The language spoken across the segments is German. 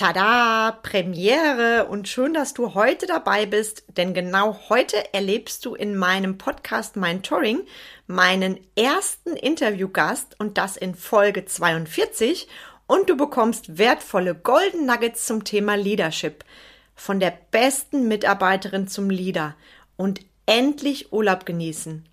Tada, Premiere und schön, dass du heute dabei bist, denn genau heute erlebst du in meinem Podcast Mein Touring meinen ersten Interviewgast und das in Folge 42 und du bekommst wertvolle Golden Nuggets zum Thema Leadership von der besten Mitarbeiterin zum Leader und endlich Urlaub genießen.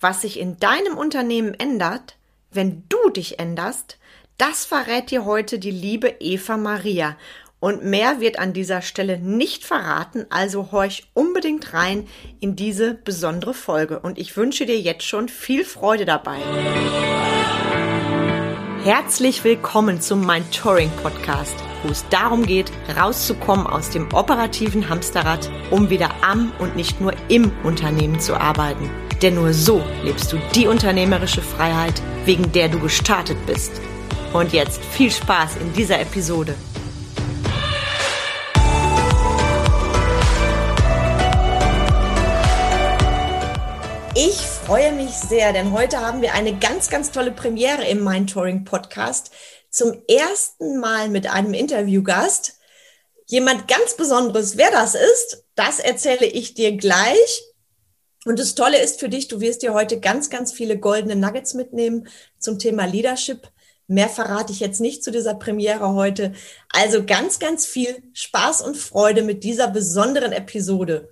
Was sich in deinem Unternehmen ändert, wenn du dich änderst, das verrät dir heute die liebe Eva Maria. Und mehr wird an dieser Stelle nicht verraten, also horch unbedingt rein in diese besondere Folge. Und ich wünsche dir jetzt schon viel Freude dabei. Herzlich willkommen zum Mein Touring Podcast, wo es darum geht, rauszukommen aus dem operativen Hamsterrad, um wieder am und nicht nur im Unternehmen zu arbeiten. Denn nur so lebst du die unternehmerische Freiheit, wegen der du gestartet bist. Und jetzt viel Spaß in dieser Episode. Ich freue mich sehr, denn heute haben wir eine ganz, ganz tolle Premiere im Mind Touring Podcast. Zum ersten Mal mit einem Interviewgast. Jemand ganz Besonderes. Wer das ist, das erzähle ich dir gleich. Und das Tolle ist für dich, du wirst dir heute ganz, ganz viele goldene Nuggets mitnehmen zum Thema Leadership. Mehr verrate ich jetzt nicht zu dieser Premiere heute. Also ganz, ganz viel Spaß und Freude mit dieser besonderen Episode.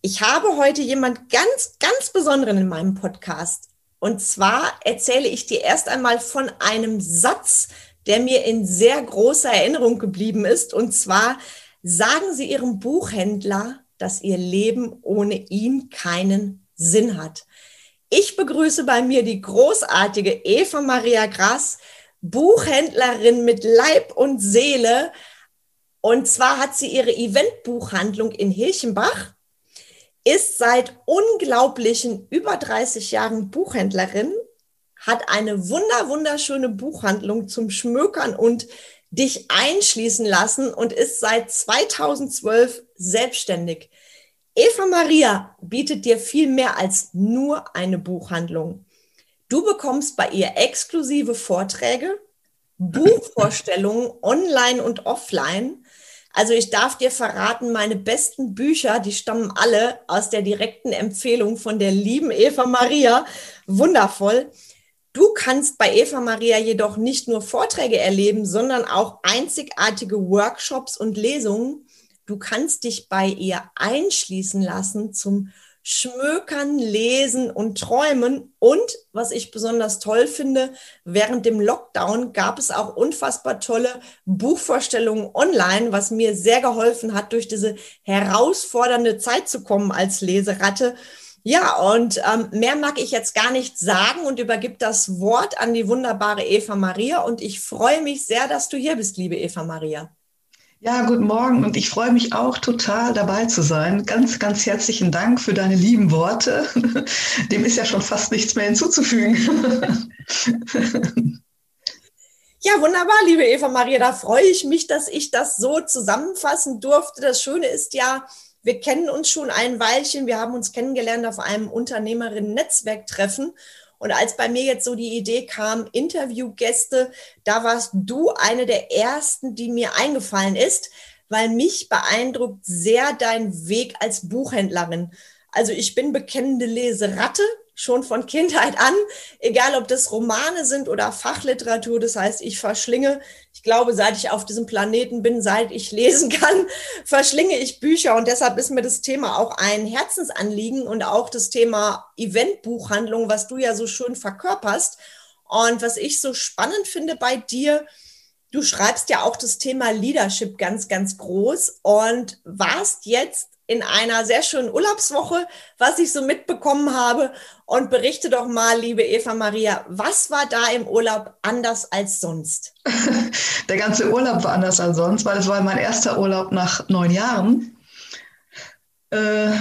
Ich habe heute jemand ganz, ganz Besonderen in meinem Podcast. Und zwar erzähle ich dir erst einmal von einem Satz, der mir in sehr großer Erinnerung geblieben ist. Und zwar sagen Sie Ihrem Buchhändler, dass Ihr Leben ohne ihn keinen Sinn hat. Ich begrüße bei mir die großartige Eva Maria Grass, Buchhändlerin mit Leib und Seele. Und zwar hat sie ihre Eventbuchhandlung in Hilchenbach, ist seit unglaublichen über 30 Jahren Buchhändlerin, hat eine wunder, wunderschöne Buchhandlung zum Schmökern und dich einschließen lassen und ist seit 2012 selbstständig. Eva Maria bietet dir viel mehr als nur eine Buchhandlung. Du bekommst bei ihr exklusive Vorträge, Buchvorstellungen online und offline. Also ich darf dir verraten, meine besten Bücher, die stammen alle aus der direkten Empfehlung von der lieben Eva Maria. Wundervoll. Du kannst bei Eva Maria jedoch nicht nur Vorträge erleben, sondern auch einzigartige Workshops und Lesungen Du kannst dich bei ihr einschließen lassen zum Schmökern, Lesen und Träumen. Und was ich besonders toll finde, während dem Lockdown gab es auch unfassbar tolle Buchvorstellungen online, was mir sehr geholfen hat, durch diese herausfordernde Zeit zu kommen als Leseratte. Ja, und ähm, mehr mag ich jetzt gar nicht sagen und übergib das Wort an die wunderbare Eva Maria. Und ich freue mich sehr, dass du hier bist, liebe Eva Maria. Ja, guten Morgen und ich freue mich auch total dabei zu sein. Ganz, ganz herzlichen Dank für deine lieben Worte. Dem ist ja schon fast nichts mehr hinzuzufügen. Ja, wunderbar, liebe Eva Maria. Da freue ich mich, dass ich das so zusammenfassen durfte. Das Schöne ist ja, wir kennen uns schon ein Weilchen. Wir haben uns kennengelernt auf einem Unternehmerinnen-Netzwerktreffen. Und als bei mir jetzt so die Idee kam, Interviewgäste, da warst du eine der ersten, die mir eingefallen ist, weil mich beeindruckt sehr dein Weg als Buchhändlerin. Also ich bin bekennende Leseratte, schon von Kindheit an, egal ob das Romane sind oder Fachliteratur. Das heißt, ich verschlinge, ich glaube, seit ich auf diesem Planeten bin, seit ich lesen kann, verschlinge ich Bücher. Und deshalb ist mir das Thema auch ein Herzensanliegen und auch das Thema Eventbuchhandlung, was du ja so schön verkörperst. Und was ich so spannend finde bei dir, du schreibst ja auch das Thema Leadership ganz, ganz groß und warst jetzt in einer sehr schönen Urlaubswoche, was ich so mitbekommen habe. Und berichte doch mal, liebe Eva Maria, was war da im Urlaub anders als sonst? Der ganze Urlaub war anders als sonst, weil es war mein erster Urlaub nach neun Jahren. Äh,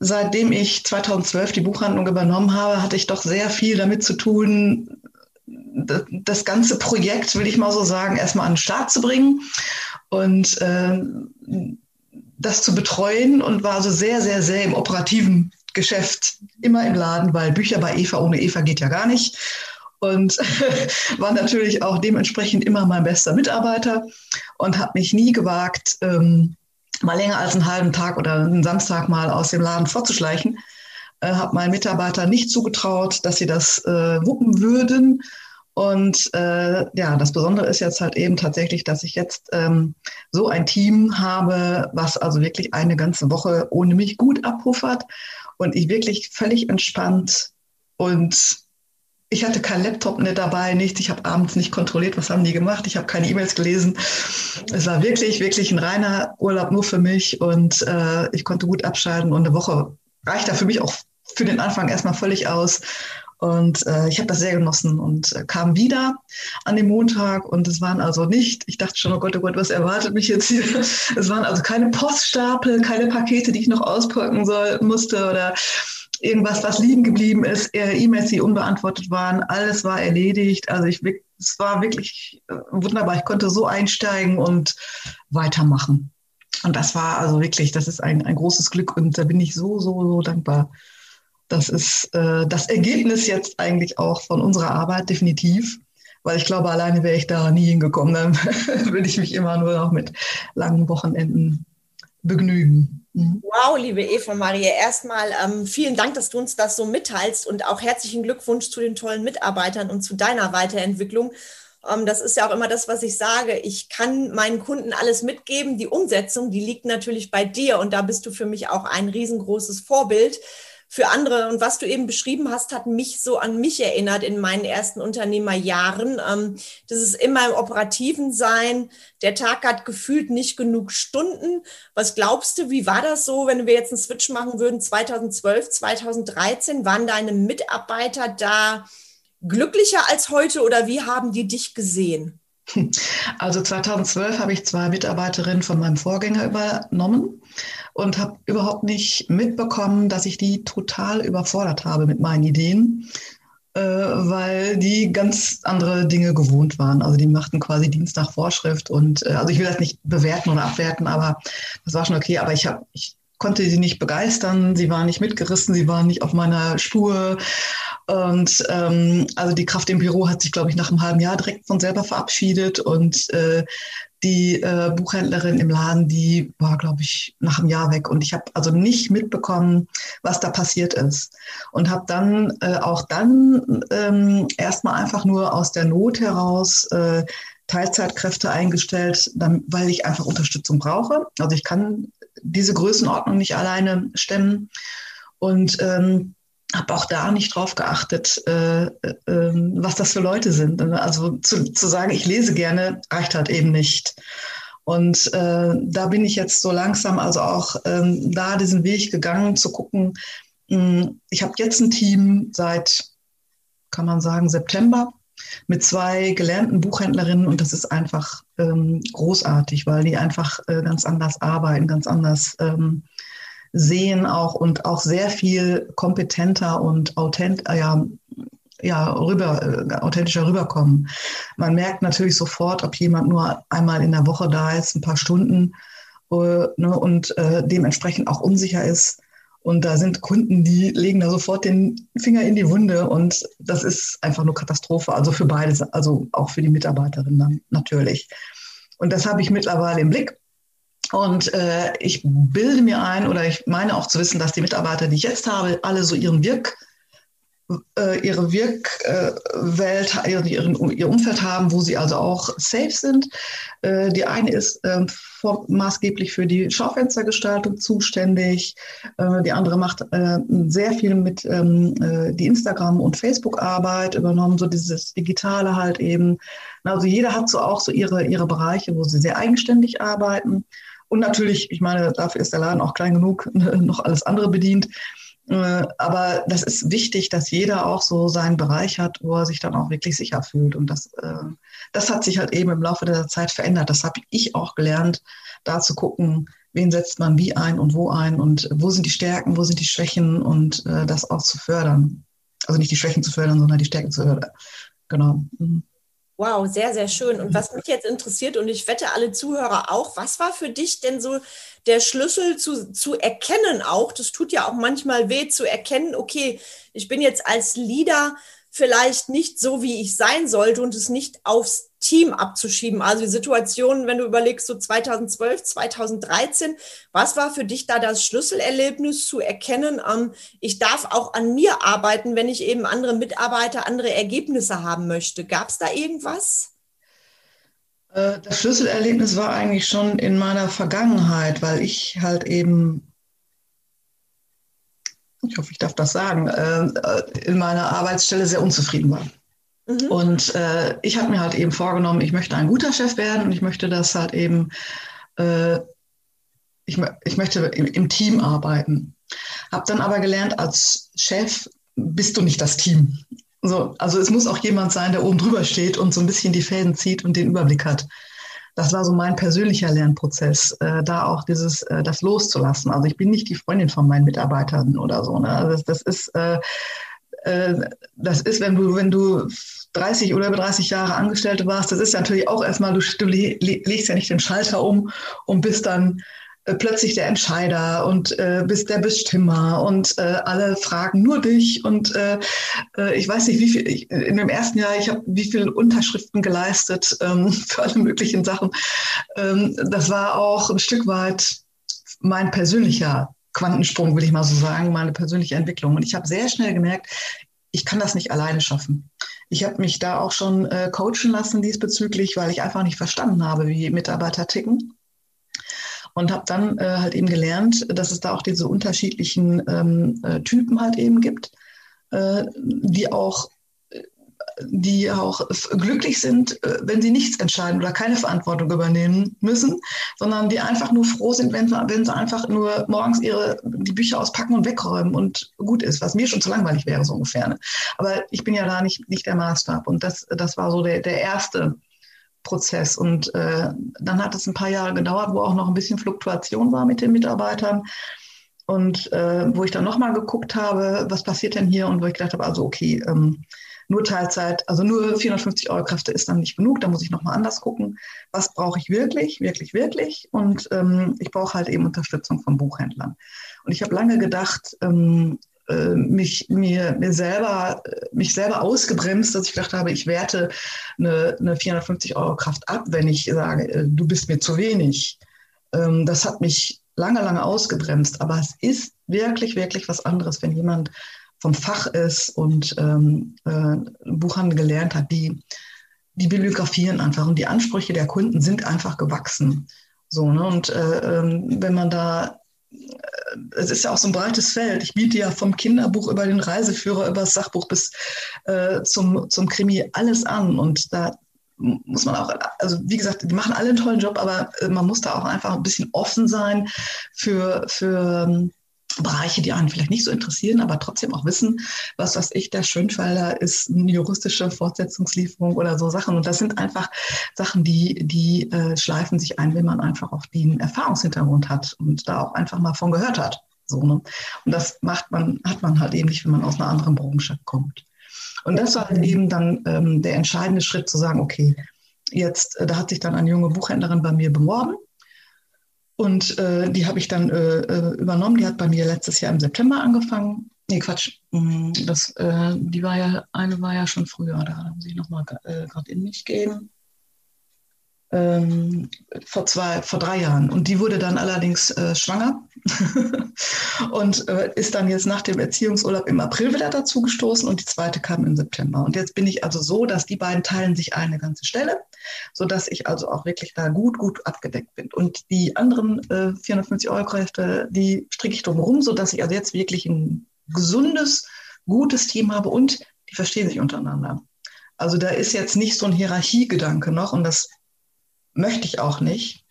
seitdem ich 2012 die Buchhandlung übernommen habe, hatte ich doch sehr viel damit zu tun, das ganze Projekt, will ich mal so sagen, erstmal an den Start zu bringen. Und äh, das zu betreuen und war also sehr, sehr, sehr im operativen Geschäft, immer im Laden, weil Bücher bei Eva ohne Eva geht ja gar nicht. und war natürlich auch dementsprechend immer mein bester Mitarbeiter und habe mich nie gewagt, ähm, mal länger als einen halben Tag oder einen Samstag mal aus dem Laden vorzuschleichen. Äh, habe meinen Mitarbeitern nicht zugetraut, dass sie das äh, wuppen würden. Und äh, ja, das Besondere ist jetzt halt eben tatsächlich, dass ich jetzt ähm, so ein Team habe, was also wirklich eine ganze Woche ohne mich gut abpuffert und ich wirklich völlig entspannt und ich hatte kein Laptop nicht dabei, nichts. Ich habe abends nicht kontrolliert, was haben die gemacht. Ich habe keine E-Mails gelesen. Es war wirklich, wirklich ein reiner Urlaub nur für mich und äh, ich konnte gut abschalten und eine Woche reicht da für mich auch für den Anfang erstmal völlig aus. Und äh, ich habe das sehr genossen und äh, kam wieder an dem Montag und es waren also nicht, ich dachte schon, oh Gott, oh Gott, was erwartet mich jetzt hier? Es waren also keine Poststapel, keine Pakete, die ich noch auspacken soll, musste oder irgendwas, was liegen geblieben ist, E-Mails, die unbeantwortet waren, alles war erledigt. Also ich, es war wirklich äh, wunderbar. Ich konnte so einsteigen und weitermachen. Und das war also wirklich, das ist ein, ein großes Glück und da bin ich so, so, so dankbar. Das ist äh, das Ergebnis jetzt eigentlich auch von unserer Arbeit, definitiv. Weil ich glaube, alleine wäre ich da nie hingekommen. Dann würde ich mich immer nur noch mit langen Wochenenden begnügen. Mhm. Wow, liebe Eva Maria, erstmal ähm, vielen Dank, dass du uns das so mitteilst und auch herzlichen Glückwunsch zu den tollen Mitarbeitern und zu deiner Weiterentwicklung. Ähm, das ist ja auch immer das, was ich sage. Ich kann meinen Kunden alles mitgeben. Die Umsetzung, die liegt natürlich bei dir und da bist du für mich auch ein riesengroßes Vorbild für andere. Und was du eben beschrieben hast, hat mich so an mich erinnert in meinen ersten Unternehmerjahren. Ähm, das ist immer im operativen Sein. Der Tag hat gefühlt nicht genug Stunden. Was glaubst du, wie war das so, wenn wir jetzt einen Switch machen würden? 2012, 2013, waren deine Mitarbeiter da glücklicher als heute oder wie haben die dich gesehen? Also 2012 habe ich zwei Mitarbeiterinnen von meinem Vorgänger übernommen und habe überhaupt nicht mitbekommen, dass ich die total überfordert habe mit meinen Ideen, äh, weil die ganz andere Dinge gewohnt waren. Also die machten quasi Dienst nach Vorschrift und äh, also ich will das nicht bewerten oder abwerten, aber das war schon okay. Aber ich habe ich konnte sie nicht begeistern, sie waren nicht mitgerissen, sie waren nicht auf meiner Spur. Und ähm, also die Kraft im Büro hat sich, glaube ich, nach einem halben Jahr direkt von selber verabschiedet. Und äh, die äh, Buchhändlerin im Laden, die war, glaube ich, nach einem Jahr weg. Und ich habe also nicht mitbekommen, was da passiert ist. Und habe dann äh, auch dann ähm, erstmal einfach nur aus der Not heraus äh, Teilzeitkräfte eingestellt, dann, weil ich einfach Unterstützung brauche. Also ich kann diese Größenordnung nicht alleine stemmen. Und ähm, habe auch da nicht drauf geachtet, äh, äh, was das für Leute sind. Also zu, zu sagen, ich lese gerne, reicht halt eben nicht. Und äh, da bin ich jetzt so langsam also auch ähm, da diesen Weg gegangen, zu gucken, mh, hm, ich habe jetzt ein Team seit, kann man sagen, September mit zwei gelernten Buchhändlerinnen und das ist einfach ähm, großartig, weil die einfach äh, ganz anders arbeiten, ganz anders ähm, sehen auch und auch sehr viel kompetenter und authent, äh, ja, ja, rüber, äh, authentischer rüberkommen. Man merkt natürlich sofort, ob jemand nur einmal in der Woche da ist, ein paar Stunden äh, ne, und äh, dementsprechend auch unsicher ist. Und da sind Kunden, die legen da sofort den Finger in die Wunde und das ist einfach nur Katastrophe. Also für beides, also auch für die Mitarbeiterin dann natürlich. Und das habe ich mittlerweile im Blick. Und äh, ich bilde mir ein oder ich meine auch zu wissen, dass die Mitarbeiter, die ich jetzt habe, alle so ihren Wirk, äh, ihre Wirkwelt, äh, ihren, ihr Umfeld haben, wo sie also auch safe sind. Äh, die eine ist ähm, vor, maßgeblich für die Schaufenstergestaltung zuständig. Äh, die andere macht äh, sehr viel mit ähm, die Instagram- und Facebook-Arbeit übernommen, so dieses Digitale halt eben. Also jeder hat so auch so ihre, ihre Bereiche, wo sie sehr eigenständig arbeiten. Und natürlich, ich meine, dafür ist der Laden auch klein genug, noch alles andere bedient. Äh, aber das ist wichtig, dass jeder auch so seinen Bereich hat, wo er sich dann auch wirklich sicher fühlt. Und das, äh, das hat sich halt eben im Laufe der Zeit verändert. Das habe ich auch gelernt, da zu gucken, wen setzt man wie ein und wo ein und wo sind die Stärken, wo sind die Schwächen und äh, das auch zu fördern. Also nicht die Schwächen zu fördern, sondern die Stärken zu fördern. Genau. Mhm. Wow, sehr, sehr schön. Und was mich jetzt interessiert, und ich wette alle Zuhörer auch, was war für dich denn so der Schlüssel zu, zu erkennen auch? Das tut ja auch manchmal weh zu erkennen, okay, ich bin jetzt als Leader vielleicht nicht so, wie ich sein sollte und es nicht aufs Team abzuschieben. Also die Situation, wenn du überlegst, so 2012, 2013, was war für dich da das Schlüsselerlebnis zu erkennen, ähm, ich darf auch an mir arbeiten, wenn ich eben andere Mitarbeiter, andere Ergebnisse haben möchte. Gab es da irgendwas? Äh, das Schlüsselerlebnis war eigentlich schon in meiner Vergangenheit, weil ich halt eben, ich hoffe, ich darf das sagen, äh, in meiner Arbeitsstelle sehr unzufrieden war. Mhm. Und äh, ich habe mir halt eben vorgenommen, ich möchte ein guter Chef werden und ich möchte das halt eben, äh, ich, ich möchte im, im Team arbeiten. Habe dann aber gelernt, als Chef bist du nicht das Team. So, also es muss auch jemand sein, der oben drüber steht und so ein bisschen die Fäden zieht und den Überblick hat. Das war so mein persönlicher Lernprozess, äh, da auch dieses, äh, das loszulassen. Also ich bin nicht die Freundin von meinen Mitarbeitern oder so. Ne? Also das, das ist, äh, das ist, wenn du, wenn du 30 oder über 30 Jahre Angestellte warst, das ist natürlich auch erstmal, du, du legst ja nicht den Schalter um und bist dann äh, plötzlich der Entscheider und äh, bist der Bestimmer und äh, alle fragen nur dich und äh, äh, ich weiß nicht, wie viel, ich, in dem ersten Jahr, ich habe wie viele Unterschriften geleistet ähm, für alle möglichen Sachen. Ähm, das war auch ein Stück weit mein persönlicher Quantensprung, will ich mal so sagen, meine persönliche Entwicklung. Und ich habe sehr schnell gemerkt, ich kann das nicht alleine schaffen. Ich habe mich da auch schon äh, coachen lassen diesbezüglich, weil ich einfach nicht verstanden habe, wie Mitarbeiter ticken und habe dann äh, halt eben gelernt, dass es da auch diese unterschiedlichen ähm, äh, Typen halt eben gibt, äh, die auch die auch glücklich sind, äh, wenn sie nichts entscheiden oder keine Verantwortung übernehmen müssen, sondern die einfach nur froh sind, wenn, wenn sie einfach nur morgens ihre, die Bücher auspacken und wegräumen und gut ist, was mir schon zu langweilig wäre, so ungefähr. Ne? Aber ich bin ja da nicht, nicht der Maßstab. Und das, das war so der, der erste Prozess. Und äh, dann hat es ein paar Jahre gedauert, wo auch noch ein bisschen Fluktuation war mit den Mitarbeitern. Und äh, wo ich dann nochmal geguckt habe, was passiert denn hier und wo ich gedacht habe, also okay, ähm, nur Teilzeit, also nur 450 Euro Kräfte ist dann nicht genug, da muss ich nochmal anders gucken, was brauche ich wirklich, wirklich, wirklich. Und ähm, ich brauche halt eben Unterstützung von Buchhändlern. Und ich habe lange gedacht, ähm, äh, mich, mir, mir selber, mich selber ausgebremst, dass ich gedacht habe, ich werte eine, eine 450 Euro Kraft ab, wenn ich sage, äh, du bist mir zu wenig. Ähm, das hat mich lange, lange ausgebremst. Aber es ist wirklich, wirklich was anderes, wenn jemand vom Fach ist und ähm, äh, Buchhandel gelernt hat, die, die bibliografieren einfach und die Ansprüche der Kunden sind einfach gewachsen. So, ne? Und äh, ähm, wenn man da es ist ja auch so ein breites Feld. Ich biete ja vom Kinderbuch über den Reiseführer, über das Sachbuch bis äh, zum, zum Krimi alles an. Und da muss man auch, also wie gesagt, die machen alle einen tollen Job, aber äh, man muss da auch einfach ein bisschen offen sein für, für ähm, Bereiche, die einen vielleicht nicht so interessieren, aber trotzdem auch wissen, was was ich, der Schönfelder ist eine juristische Fortsetzungslieferung oder so Sachen. Und das sind einfach Sachen, die, die äh, schleifen sich ein, wenn man einfach auch den Erfahrungshintergrund hat und da auch einfach mal von gehört hat. So, ne? Und das macht man, hat man halt eben nicht, wenn man aus einer anderen Branche kommt. Und das war halt eben dann ähm, der entscheidende Schritt zu sagen, okay, jetzt, äh, da hat sich dann eine junge Buchhändlerin bei mir beworben und äh, die habe ich dann äh, äh, übernommen. Die hat bei mir letztes Jahr im September angefangen. Nee, Quatsch. Mm, das, äh, die war ja, eine war ja schon früher, da muss ich nochmal äh, gerade in mich gehen. Ähm, vor zwei, vor drei Jahren. Und die wurde dann allerdings äh, schwanger und äh, ist dann jetzt nach dem Erziehungsurlaub im April wieder dazu gestoßen und die zweite kam im September. Und jetzt bin ich also so, dass die beiden teilen sich eine ganze Stelle, sodass ich also auch wirklich da gut, gut abgedeckt bin. Und die anderen äh, 450 Euro Kräfte, die stricke ich drumherum, sodass ich also jetzt wirklich ein gesundes, gutes Team habe und die verstehen sich untereinander. Also da ist jetzt nicht so ein Hierarchiegedanke noch und das möchte ich auch nicht,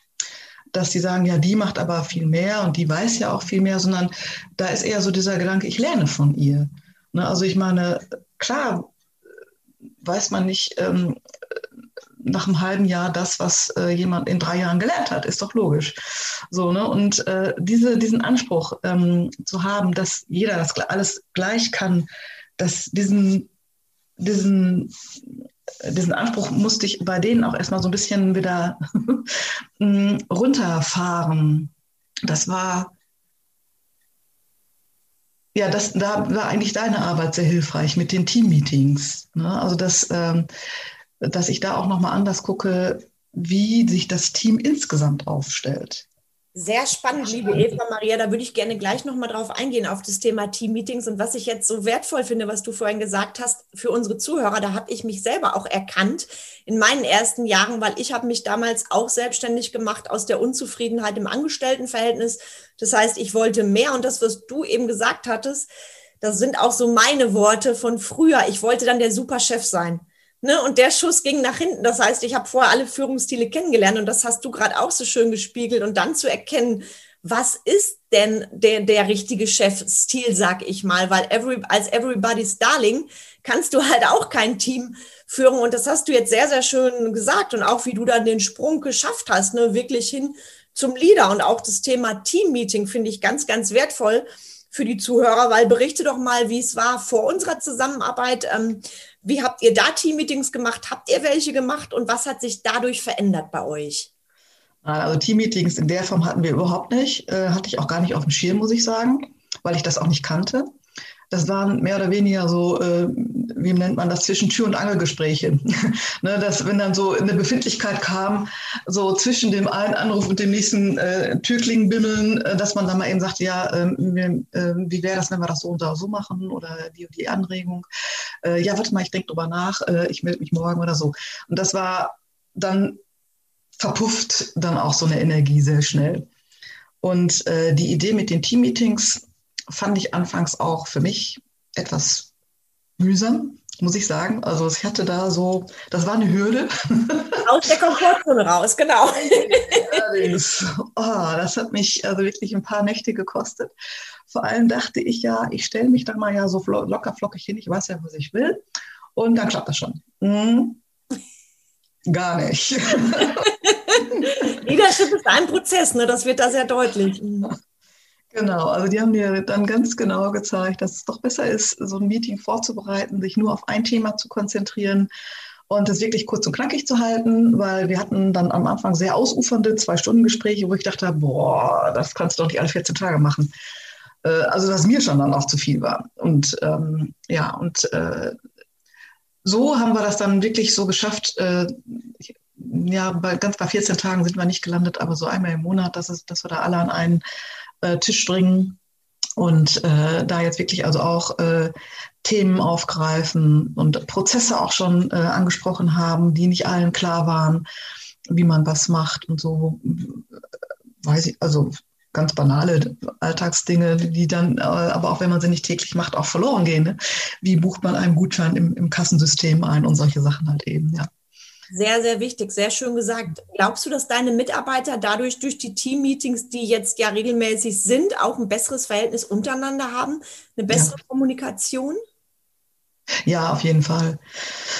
dass die sagen, ja, die macht aber viel mehr und die weiß ja auch viel mehr, sondern da ist eher so dieser Gedanke, ich lerne von ihr. Ne, also ich meine, klar weiß man nicht ähm, nach einem halben Jahr das, was äh, jemand in drei Jahren gelernt hat, ist doch logisch. So, ne? Und äh, diese, diesen Anspruch ähm, zu haben, dass jeder das alles gleich kann, dass diesen, diesen diesen Anspruch musste ich bei denen auch erstmal so ein bisschen wieder mm, runterfahren. Das war, ja, das, da war eigentlich deine Arbeit sehr hilfreich mit den Teammeetings. Ne? Also, dass, ähm, dass ich da auch nochmal anders gucke, wie sich das Team insgesamt aufstellt. Sehr spannend, liebe Eva Maria. Da würde ich gerne gleich nochmal drauf eingehen, auf das Thema Team-Meetings und was ich jetzt so wertvoll finde, was du vorhin gesagt hast, für unsere Zuhörer, da habe ich mich selber auch erkannt in meinen ersten Jahren, weil ich habe mich damals auch selbstständig gemacht aus der Unzufriedenheit im Angestelltenverhältnis. Das heißt, ich wollte mehr und das, was du eben gesagt hattest, das sind auch so meine Worte von früher. Ich wollte dann der Superchef sein. Ne, und der Schuss ging nach hinten. Das heißt, ich habe vorher alle Führungsstile kennengelernt und das hast du gerade auch so schön gespiegelt. Und dann zu erkennen, was ist denn der, der richtige Chefstil, sag ich mal, weil every, als Everybody's Darling kannst du halt auch kein Team führen. Und das hast du jetzt sehr, sehr schön gesagt. Und auch wie du dann den Sprung geschafft hast, ne, wirklich hin zum Leader. Und auch das Thema Teammeeting finde ich ganz, ganz wertvoll für die Zuhörer, weil berichte doch mal, wie es war vor unserer Zusammenarbeit. Ähm, wie habt ihr da Teammeetings gemacht? Habt ihr welche gemacht und was hat sich dadurch verändert bei euch? Also Teammeetings in der Form hatten wir überhaupt nicht. Äh, hatte ich auch gar nicht auf dem Schirm, muss ich sagen, weil ich das auch nicht kannte. Das waren mehr oder weniger so, äh, wie nennt man das, zwischen Tür- und Angelgespräche. ne, dass wenn dann so eine Befindlichkeit kam, so zwischen dem einen Anruf und dem nächsten äh, Türklingen bimmeln, äh, dass man dann mal eben sagt, ja, äh, wie wäre das, wenn wir das so und so machen oder die und die Anregung. Äh, ja, warte mal, ich denke drüber nach, äh, ich melde mich morgen oder so. Und das war dann verpufft dann auch so eine Energie sehr schnell. Und äh, die Idee mit den Teammeetings fand ich anfangs auch für mich etwas mühsam, muss ich sagen. Also ich hatte da so, das war eine Hürde. Aus der Komfortzone raus, genau. Allerdings, oh, das hat mich also wirklich ein paar Nächte gekostet. Vor allem dachte ich ja, ich stelle mich da mal ja so locker flockig hin, ich weiß ja, was ich will. Und dann klappt das schon. Hm, gar nicht. Leadership ist ein Prozess, ne? das wird da sehr deutlich. Genau, also die haben mir dann ganz genau gezeigt, dass es doch besser ist, so ein Meeting vorzubereiten, sich nur auf ein Thema zu konzentrieren und es wirklich kurz und knackig zu halten, weil wir hatten dann am Anfang sehr ausufernde Zwei-Stunden-Gespräche, wo ich dachte, boah, das kannst du doch nicht alle 14 Tage machen. Äh, also, dass mir schon dann auch zu viel war. Und ähm, ja, und äh, so haben wir das dann wirklich so geschafft. Äh, ja, bei, ganz bei 14 Tagen sind wir nicht gelandet, aber so einmal im Monat, dass, es, dass wir da alle an einen äh, Tisch bringen und äh, da jetzt wirklich also auch äh, Themen aufgreifen und Prozesse auch schon äh, angesprochen haben, die nicht allen klar waren, wie man was macht und so, weiß ich, also ganz banale Alltagsdinge, die dann, äh, aber auch wenn man sie nicht täglich macht, auch verloren gehen. Ne? Wie bucht man einen Gutschein im, im Kassensystem ein und solche Sachen halt eben, ja. Sehr, sehr wichtig, sehr schön gesagt. Glaubst du, dass deine Mitarbeiter dadurch durch die Team-Meetings, die jetzt ja regelmäßig sind, auch ein besseres Verhältnis untereinander haben, eine bessere ja. Kommunikation? Ja, auf jeden Fall.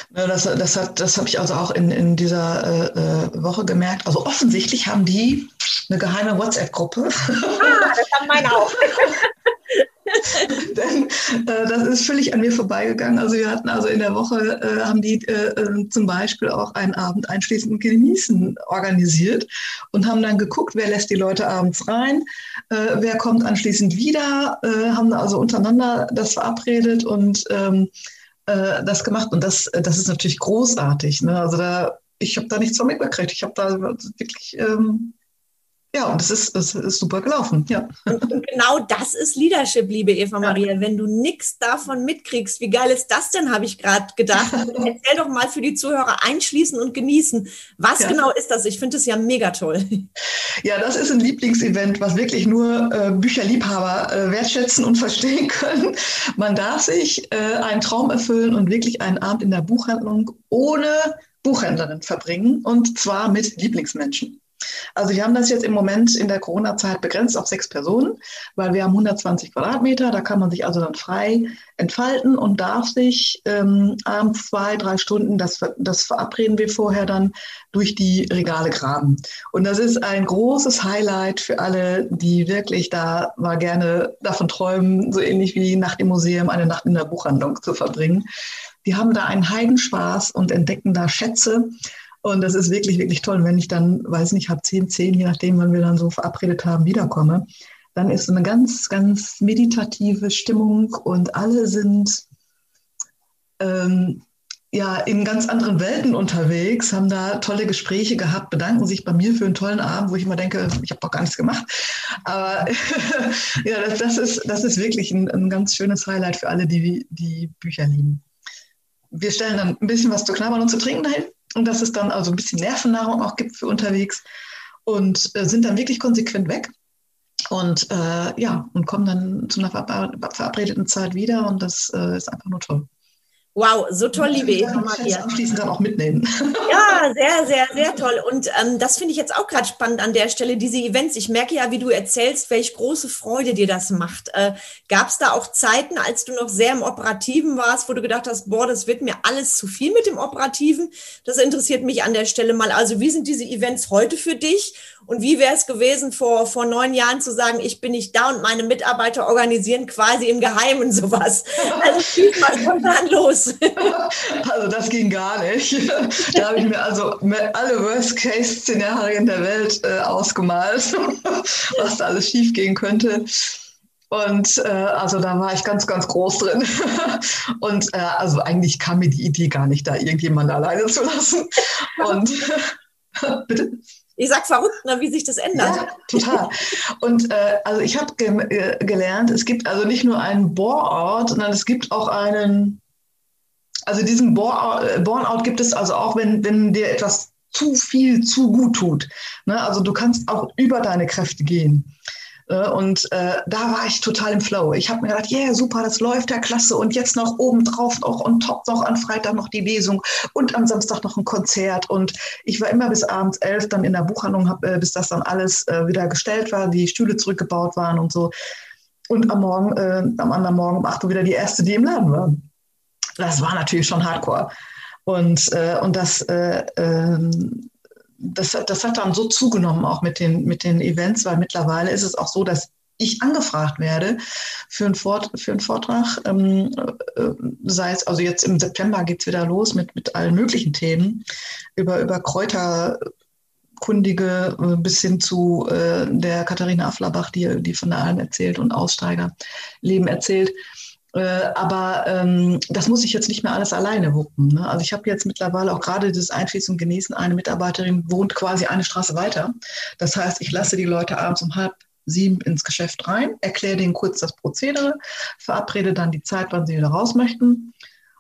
Das, das, hat, das habe ich also auch in, in dieser äh, äh, Woche gemerkt. Also offensichtlich haben die eine geheime WhatsApp-Gruppe. Ah, das haben meine auch. Denn äh, das ist völlig an mir vorbeigegangen. Also wir hatten also in der Woche, äh, haben die äh, äh zum Beispiel auch einen Abend einschließend Genießen organisiert und haben dann geguckt, wer lässt die Leute abends rein, äh, wer kommt anschließend wieder, äh, haben also untereinander das verabredet und ähm, das gemacht. Und das, das ist natürlich großartig. Ne? Also da, ich habe da nichts von mitgekriegt. Ich habe da wirklich ähm, ja, und es ist, es ist super gelaufen, ja. Und, genau das ist Leadership, liebe Eva Maria. Ja. Wenn du nichts davon mitkriegst, wie geil ist das denn, habe ich gerade gedacht. Erzähl doch mal für die Zuhörer einschließen und genießen. Was ja. genau ist das? Ich finde es ja mega toll. Ja, das ist ein Lieblingsevent, was wirklich nur äh, Bücherliebhaber äh, wertschätzen und verstehen können. Man darf sich äh, einen Traum erfüllen und wirklich einen Abend in der Buchhandlung ohne Buchhändlerin verbringen und zwar mit Lieblingsmenschen. Also wir haben das jetzt im Moment in der Corona-Zeit begrenzt auf sechs Personen, weil wir haben 120 Quadratmeter. Da kann man sich also dann frei entfalten und darf sich ähm, abends zwei, drei Stunden, das, das verabreden wir vorher dann, durch die Regale graben. Und das ist ein großes Highlight für alle, die wirklich da mal gerne davon träumen, so ähnlich wie Nacht im Museum, eine Nacht in der Buchhandlung zu verbringen. Die haben da einen Heidenspaß und entdecken da Schätze. Und das ist wirklich, wirklich toll. Und wenn ich dann, weiß nicht, halb zehn, zehn, je nachdem, wann wir dann so verabredet haben, wiederkomme, dann ist eine ganz, ganz meditative Stimmung und alle sind ähm, ja in ganz anderen Welten unterwegs, haben da tolle Gespräche gehabt, bedanken sich bei mir für einen tollen Abend, wo ich immer denke, ich habe doch gar nichts gemacht. Aber ja, das, das, ist, das ist wirklich ein, ein ganz schönes Highlight für alle, die die Bücher lieben. Wir stellen dann ein bisschen was zu knabbern und zu trinken dahin und dass es dann also ein bisschen Nervennahrung auch gibt für unterwegs und äh, sind dann wirklich konsequent weg und äh, ja und kommen dann zu einer verabredeten Zeit wieder und das äh, ist einfach nur toll. Wow, so toll, liebe Eva Maria. Anschließend dann auch mitnehmen. Ja, sehr, sehr, sehr toll. Und ähm, das finde ich jetzt auch gerade spannend an der Stelle, diese Events. Ich merke ja, wie du erzählst, welche große Freude dir das macht. Äh, Gab es da auch Zeiten, als du noch sehr im Operativen warst, wo du gedacht hast, boah, das wird mir alles zu viel mit dem Operativen? Das interessiert mich an der Stelle mal. Also wie sind diese Events heute für dich? Und wie wäre es gewesen, vor, vor neun Jahren zu sagen, ich bin nicht da und meine Mitarbeiter organisieren quasi im Geheimen sowas? Also schieß mal spontan los. Also das ging gar nicht. Da habe ich mir also alle Worst-Case-Szenarien der Welt äh, ausgemalt, was da alles schiefgehen könnte. Und äh, also da war ich ganz, ganz groß drin. Und äh, also eigentlich kam mir die Idee gar nicht, da irgendjemand alleine zu lassen. Und bitte? ich sag verrückt, ne, wie sich das ändert. Ja, total. Und äh, also ich habe ge äh, gelernt, es gibt also nicht nur einen Bohrort, sondern es gibt auch einen, also diesen äh, Burnout gibt es also auch, wenn, wenn dir etwas zu viel, zu gut tut. Ne? Also du kannst auch über deine Kräfte gehen. Äh, und äh, da war ich total im Flow. Ich habe mir gedacht, yeah, super, das läuft ja klasse. Und jetzt noch obendrauf noch on top noch an Freitag noch die Lesung und am Samstag noch ein Konzert. Und ich war immer bis abends elf dann in der Buchhandlung, hab, äh, bis das dann alles äh, wieder gestellt war, die Stühle zurückgebaut waren und so. Und am Morgen, äh, am anderen Morgen um acht Uhr wieder die erste, die im Laden war. Das war natürlich schon Hardcore. Und, äh, und das ähm, das, das hat dann so zugenommen auch mit den, mit den Events, weil mittlerweile ist es auch so, dass ich angefragt werde für einen, Vort, für einen Vortrag, ähm, äh, sei es, also jetzt im September geht es wieder los mit, mit allen möglichen Themen, über, über Kräuterkundige äh, bis hin zu äh, der Katharina Afflerbach, die, die von der Alm erzählt und Aussteigerleben erzählt. Äh, aber ähm, das muss ich jetzt nicht mehr alles alleine wuppen. Ne? Also ich habe jetzt mittlerweile auch gerade das Einschließen und Genießen. Eine Mitarbeiterin wohnt quasi eine Straße weiter. Das heißt, ich lasse die Leute abends um halb sieben ins Geschäft rein, erkläre denen kurz das Prozedere, verabrede dann die Zeit, wann sie wieder raus möchten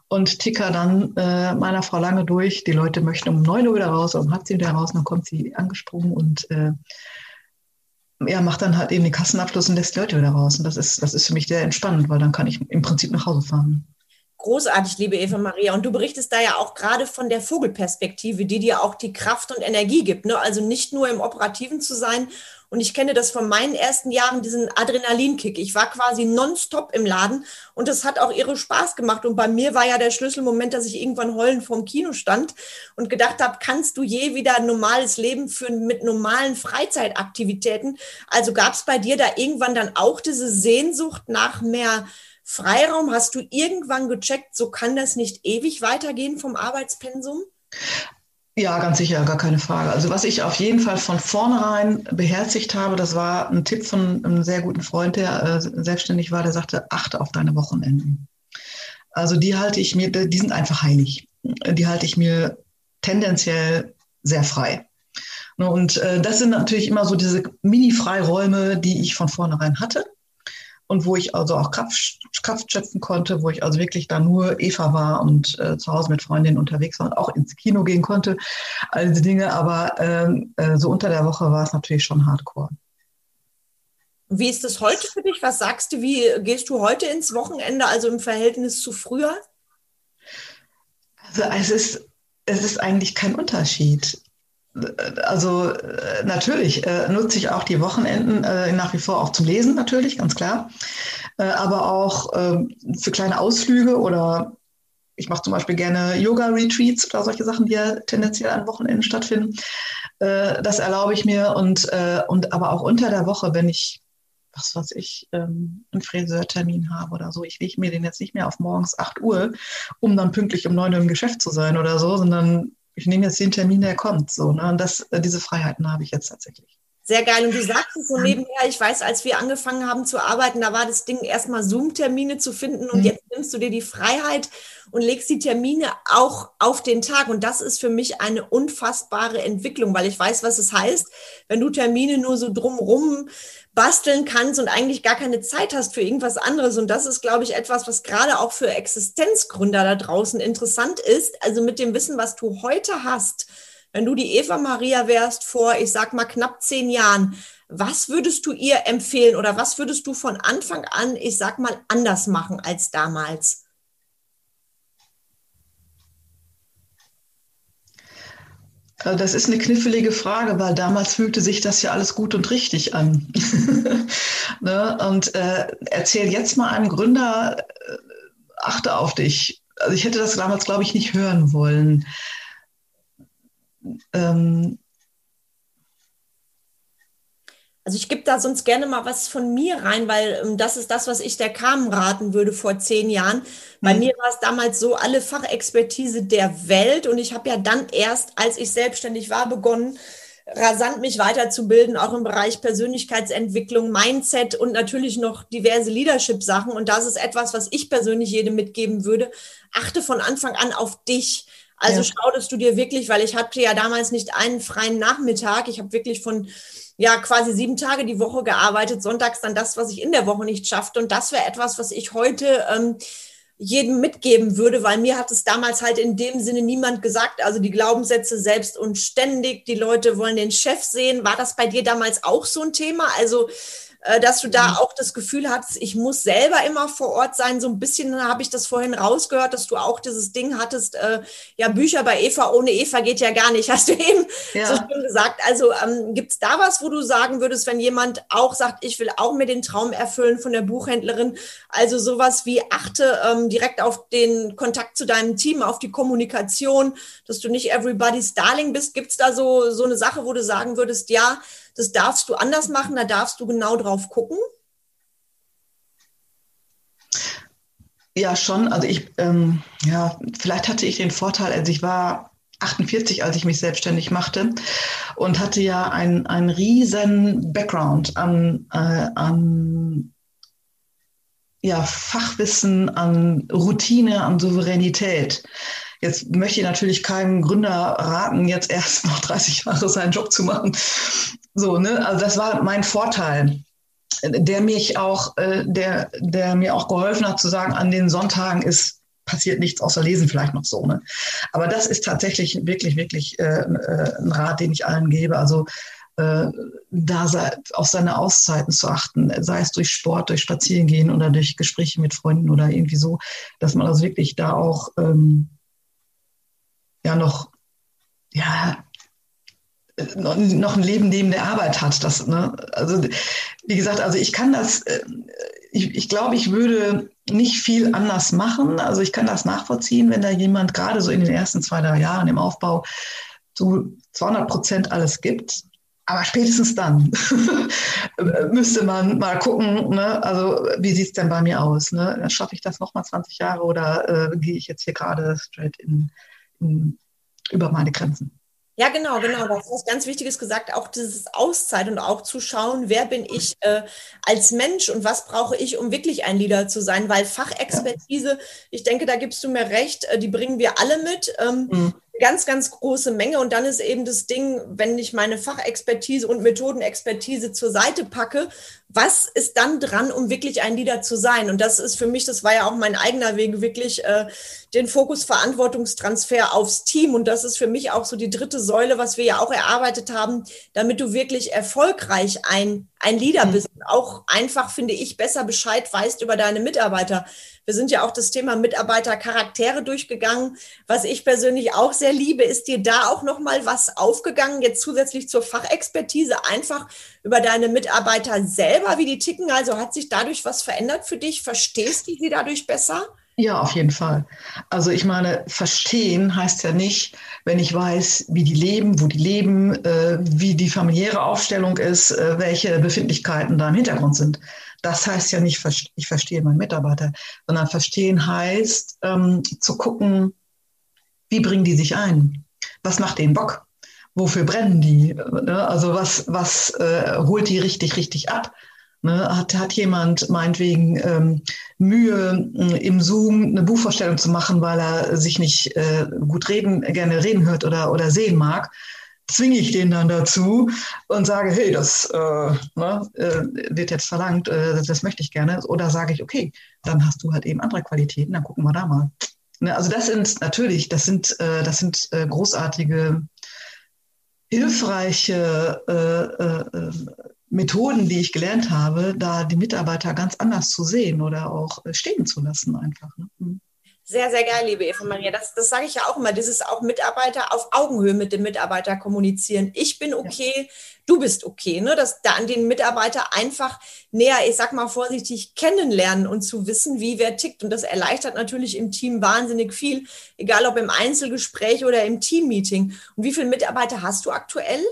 und ticker dann äh, meiner Frau lange durch. Die Leute möchten um neun Uhr wieder raus, um halb sieben wieder raus, dann kommt sie angesprungen und äh, ja, macht dann halt eben den Kassenabschluss und lässt die Leute wieder raus. Und das ist, das ist für mich sehr entspannend, weil dann kann ich im Prinzip nach Hause fahren. Großartig, liebe Eva Maria. Und du berichtest da ja auch gerade von der Vogelperspektive, die dir auch die Kraft und Energie gibt. Ne? Also nicht nur im Operativen zu sein und ich kenne das von meinen ersten Jahren, diesen Adrenalinkick. Ich war quasi nonstop im Laden und das hat auch ihre Spaß gemacht. Und bei mir war ja der Schlüsselmoment, dass ich irgendwann heulend vorm Kino stand und gedacht habe, kannst du je wieder ein normales Leben führen mit normalen Freizeitaktivitäten? Also gab es bei dir da irgendwann dann auch diese Sehnsucht nach mehr Freiraum? Hast du irgendwann gecheckt, so kann das nicht ewig weitergehen vom Arbeitspensum? Ja, ganz sicher, gar keine Frage. Also was ich auf jeden Fall von vornherein beherzigt habe, das war ein Tipp von einem sehr guten Freund, der äh, selbstständig war, der sagte, achte auf deine Wochenenden. Also die halte ich mir, die sind einfach heilig. Die halte ich mir tendenziell sehr frei. Und äh, das sind natürlich immer so diese Mini-Freiräume, die ich von vornherein hatte und wo ich also auch Kraft, Kraft schöpfen konnte, wo ich also wirklich da nur Eva war und äh, zu Hause mit Freundinnen unterwegs war und auch ins Kino gehen konnte, all diese Dinge. Aber ähm, äh, so unter der Woche war es natürlich schon hardcore. Wie ist das heute für dich? Was sagst du? Wie gehst du heute ins Wochenende, also im Verhältnis zu früher? Also es ist, es ist eigentlich kein Unterschied also äh, natürlich äh, nutze ich auch die Wochenenden äh, nach wie vor auch zum Lesen natürlich, ganz klar. Äh, aber auch ähm, für kleine Ausflüge oder ich mache zum Beispiel gerne Yoga-Retreats oder solche Sachen, die ja tendenziell an Wochenenden stattfinden. Äh, das erlaube ich mir und, äh, und aber auch unter der Woche, wenn ich was weiß ich, ähm, einen Friseurtermin habe oder so. Ich lege mir den jetzt nicht mehr auf morgens 8 Uhr, um dann pünktlich um 9 Uhr im Geschäft zu sein oder so, sondern ich nehme jetzt den Termin, der kommt. So, ne? Und das, äh, diese Freiheiten habe ich jetzt tatsächlich. Sehr geil. Und du sagst es so nebenher, ich weiß, als wir angefangen haben zu arbeiten, da war das Ding erstmal Zoom-Termine zu finden und mhm. jetzt nimmst du dir die Freiheit und legst die Termine auch auf den Tag. Und das ist für mich eine unfassbare Entwicklung, weil ich weiß, was es heißt, wenn du Termine nur so drumrum basteln kannst und eigentlich gar keine Zeit hast für irgendwas anderes. Und das ist, glaube ich, etwas, was gerade auch für Existenzgründer da draußen interessant ist. Also mit dem Wissen, was du heute hast, wenn du die Eva Maria wärst vor, ich sag mal, knapp zehn Jahren, was würdest du ihr empfehlen oder was würdest du von Anfang an, ich sag mal, anders machen als damals? Das ist eine knifflige Frage, weil damals fühlte sich das ja alles gut und richtig an. ne? Und äh, erzähl jetzt mal einem Gründer, äh, achte auf dich. Also ich hätte das damals, glaube ich, nicht hören wollen. Ähm, also ich gebe da sonst gerne mal was von mir rein, weil ähm, das ist das, was ich der Carmen raten würde vor zehn Jahren. Bei mhm. mir war es damals so, alle Fachexpertise der Welt und ich habe ja dann erst, als ich selbstständig war, begonnen, rasant mich weiterzubilden, auch im Bereich Persönlichkeitsentwicklung, Mindset und natürlich noch diverse Leadership-Sachen. Und das ist etwas, was ich persönlich jedem mitgeben würde. Achte von Anfang an auf dich. Also ja. schau, dass du dir wirklich, weil ich hatte ja damals nicht einen freien Nachmittag. Ich habe wirklich von ja quasi sieben Tage die Woche gearbeitet, sonntags dann das, was ich in der Woche nicht schaffte. Und das wäre etwas, was ich heute ähm, jedem mitgeben würde, weil mir hat es damals halt in dem Sinne niemand gesagt. Also die Glaubenssätze selbst und ständig, die Leute wollen den Chef sehen. War das bei dir damals auch so ein Thema? Also dass du da mhm. auch das Gefühl hattest, ich muss selber immer vor Ort sein. So ein bisschen habe ich das vorhin rausgehört, dass du auch dieses Ding hattest, äh, ja, Bücher bei Eva ohne Eva geht ja gar nicht, hast du eben ja. so schön gesagt. Also ähm, gibt es da was, wo du sagen würdest, wenn jemand auch sagt, ich will auch mir den Traum erfüllen von der Buchhändlerin, also sowas wie achte ähm, direkt auf den Kontakt zu deinem Team, auf die Kommunikation, dass du nicht everybody's Darling bist. Gibt es da so, so eine Sache, wo du sagen würdest, ja, das darfst du anders machen, da darfst du genau drauf gucken? Ja, schon. Also ich, ähm, ja, vielleicht hatte ich den Vorteil, also ich war 48, als ich mich selbstständig machte und hatte ja einen, einen riesen Background an, äh, an ja, Fachwissen, an Routine, an Souveränität. Jetzt möchte ich natürlich keinem Gründer raten, jetzt erst noch 30 Jahre seinen Job zu machen. So, ne? Also das war mein Vorteil, der mich auch, äh, der, der mir auch geholfen hat zu sagen, an den Sonntagen ist passiert nichts außer lesen vielleicht noch so. Ne? Aber das ist tatsächlich wirklich, wirklich äh, äh ein Rat, den ich allen gebe. Also äh, da auf seine Auszeiten zu achten, sei es durch Sport, durch Spazierengehen oder durch Gespräche mit Freunden oder irgendwie so, dass man also wirklich da auch ähm, ja noch, ja, noch, ein Leben neben der Arbeit hat. Das, ne? Also wie gesagt, also ich kann das, äh, ich, ich glaube, ich würde nicht viel anders machen. Also ich kann das nachvollziehen, wenn da jemand gerade so in den ersten zwei, drei Jahren im Aufbau so 200 Prozent alles gibt. Aber spätestens dann müsste man mal gucken, ne? also wie sieht es denn bei mir aus? Ne? Schaffe ich das nochmal 20 Jahre oder äh, gehe ich jetzt hier gerade straight in, in, über meine Grenzen? Ja, genau, genau. Hast was ganz Wichtiges gesagt, auch dieses Auszeit und auch zu schauen, wer bin ich äh, als Mensch und was brauche ich, um wirklich ein Leader zu sein, weil Fachexpertise, ich denke, da gibst du mir recht, äh, die bringen wir alle mit. Ähm, mhm ganz, ganz große Menge. Und dann ist eben das Ding, wenn ich meine Fachexpertise und Methodenexpertise zur Seite packe, was ist dann dran, um wirklich ein Leader zu sein? Und das ist für mich, das war ja auch mein eigener Weg, wirklich äh, den Fokus Verantwortungstransfer aufs Team. Und das ist für mich auch so die dritte Säule, was wir ja auch erarbeitet haben, damit du wirklich erfolgreich ein, ein Leader bist. Und auch einfach, finde ich, besser Bescheid weißt über deine Mitarbeiter. Wir sind ja auch das Thema Mitarbeitercharaktere durchgegangen. Was ich persönlich auch sehr liebe, ist dir da auch noch mal was aufgegangen, jetzt zusätzlich zur Fachexpertise, einfach über deine Mitarbeiter selber, wie die ticken. Also hat sich dadurch was verändert für dich? Verstehst du sie dadurch besser? Ja, auf jeden Fall. Also ich meine, verstehen heißt ja nicht, wenn ich weiß, wie die leben, wo die leben, äh, wie die familiäre Aufstellung ist, äh, welche Befindlichkeiten da im Hintergrund sind. Das heißt ja nicht, ich verstehe meinen Mitarbeiter, sondern verstehen heißt ähm, zu gucken, wie bringen die sich ein? Was macht denen Bock? wofür brennen die? Ne? Also was, was äh, holt die richtig, richtig ab? Ne? Hat, hat jemand meinetwegen ähm, Mühe, im Zoom eine Buchvorstellung zu machen, weil er sich nicht äh, gut reden, gerne reden hört oder, oder sehen mag? Zwinge ich den dann dazu und sage, hey, das äh, ne, äh, wird jetzt verlangt, äh, das möchte ich gerne. Oder sage ich, okay, dann hast du halt eben andere Qualitäten, dann gucken wir da mal. Ne, also das sind natürlich, das sind, äh, das sind äh, großartige, hilfreiche äh, Methoden, die ich gelernt habe, da die Mitarbeiter ganz anders zu sehen oder auch stehen zu lassen einfach. Ne? Sehr, sehr geil, liebe Eva Maria. Das, das sage ich ja auch immer. Dieses auch Mitarbeiter auf Augenhöhe mit dem Mitarbeiter kommunizieren. Ich bin okay, ja. du bist okay. Ne? Dass da an den Mitarbeiter einfach näher, ich sag mal vorsichtig, kennenlernen und zu wissen, wie wer tickt. Und das erleichtert natürlich im Team wahnsinnig viel, egal ob im Einzelgespräch oder im Teammeeting. Und wie viele Mitarbeiter hast du aktuell?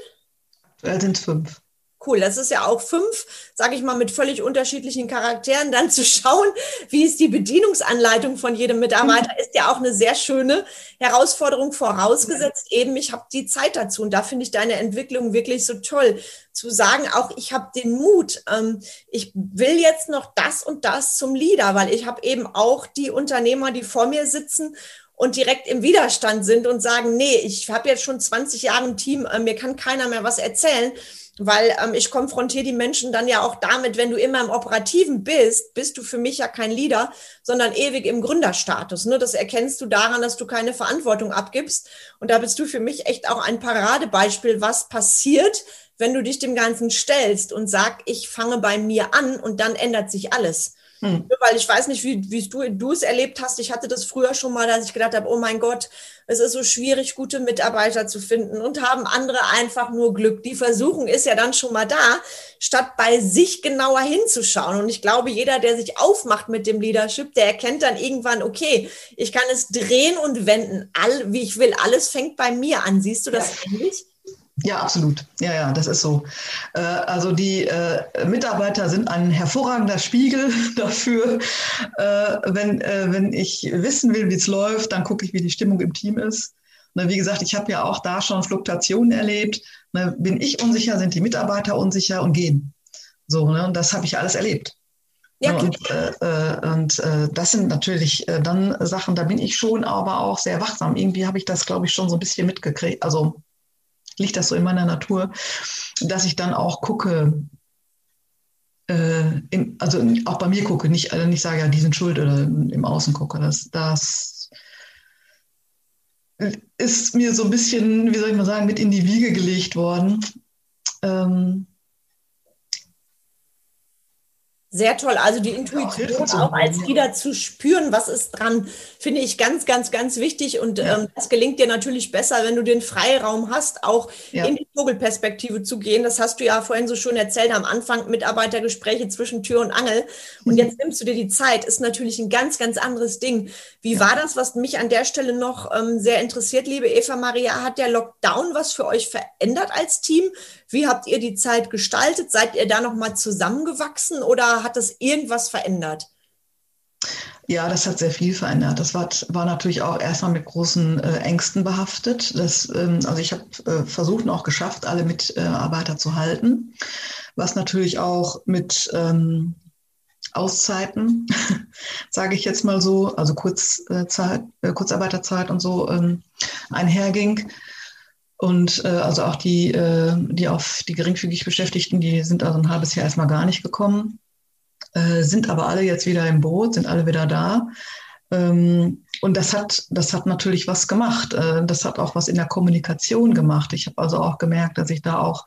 Aktuell sind fünf cool. Das ist ja auch fünf, sage ich mal, mit völlig unterschiedlichen Charakteren. Dann zu schauen, wie ist die Bedienungsanleitung von jedem Mitarbeiter, ist ja auch eine sehr schöne Herausforderung vorausgesetzt. Eben, ich habe die Zeit dazu. Und da finde ich deine Entwicklung wirklich so toll. Zu sagen, auch ich habe den Mut, ähm, ich will jetzt noch das und das zum Leader, weil ich habe eben auch die Unternehmer, die vor mir sitzen und direkt im Widerstand sind und sagen, nee, ich habe jetzt schon 20 Jahre ein Team, äh, mir kann keiner mehr was erzählen weil ähm, ich konfrontiere die Menschen dann ja auch damit, wenn du immer im Operativen bist, bist du für mich ja kein Leader, sondern ewig im Gründerstatus. Ne? Das erkennst du daran, dass du keine Verantwortung abgibst. Und da bist du für mich echt auch ein Paradebeispiel, was passiert, wenn du dich dem Ganzen stellst und sag, ich fange bei mir an und dann ändert sich alles. Hm. Weil ich weiß nicht, wie, wie du, du es erlebt hast. Ich hatte das früher schon mal, dass ich gedacht habe, oh mein Gott, es ist so schwierig, gute Mitarbeiter zu finden und haben andere einfach nur Glück. Die Versuchung ist ja dann schon mal da, statt bei sich genauer hinzuschauen. Und ich glaube, jeder, der sich aufmacht mit dem Leadership, der erkennt dann irgendwann, okay, ich kann es drehen und wenden, all, wie ich will. Alles fängt bei mir an. Siehst du das ja. ähnlich? Ja, absolut. Ja, ja, das ist so. Äh, also die äh, Mitarbeiter sind ein hervorragender Spiegel dafür. Äh, wenn, wenn ich wissen will, wie es läuft, dann gucke ich, wie die Stimmung im Team ist. Wie gesagt, ich habe ja auch da schon Fluktuationen erlebt. Bin ich unsicher, sind die Mitarbeiter unsicher und gehen. So, ne? Und das habe ich alles erlebt. Ja, und, äh, und äh, das sind natürlich äh, dann Sachen, da bin ich schon aber auch sehr wachsam. Irgendwie habe ich das, glaube ich, schon so ein bisschen mitgekriegt. Also liegt das so in meiner Natur, dass ich dann auch gucke, äh, in, also auch bei mir gucke, nicht, also nicht sage, ja, die sind schuld oder im Außen gucke. Das, das ist mir so ein bisschen, wie soll ich mal sagen, mit in die Wiege gelegt worden. Ähm, sehr toll. Also die Intuition auch als Leader zu spüren, was ist dran, finde ich ganz, ganz, ganz wichtig. Und ja. ähm, das gelingt dir natürlich besser, wenn du den Freiraum hast, auch ja. in die Vogelperspektive zu gehen. Das hast du ja vorhin so schon erzählt am Anfang, Mitarbeitergespräche zwischen Tür und Angel. Und mhm. jetzt nimmst du dir die Zeit, ist natürlich ein ganz, ganz anderes Ding. Wie ja. war das, was mich an der Stelle noch ähm, sehr interessiert, liebe Eva Maria? Hat der Lockdown was für euch verändert als Team? Wie habt ihr die Zeit gestaltet? Seid ihr da nochmal zusammengewachsen oder hat das irgendwas verändert? Ja, das hat sehr viel verändert. Das war, war natürlich auch erstmal mit großen äh, Ängsten behaftet. Das, ähm, also ich habe äh, versucht und auch geschafft, alle Mitarbeiter zu halten, was natürlich auch mit ähm, Auszeiten, sage ich jetzt mal so, also Kurzzeit, äh, Kurzarbeiterzeit und so ähm, einherging. Und äh, also auch die, äh, die auf die geringfügig Beschäftigten, die sind also ein halbes Jahr erstmal gar nicht gekommen, äh, sind aber alle jetzt wieder im Boot, sind alle wieder da. Ähm, und das hat, das hat natürlich was gemacht. Äh, das hat auch was in der Kommunikation gemacht. Ich habe also auch gemerkt, dass ich da auch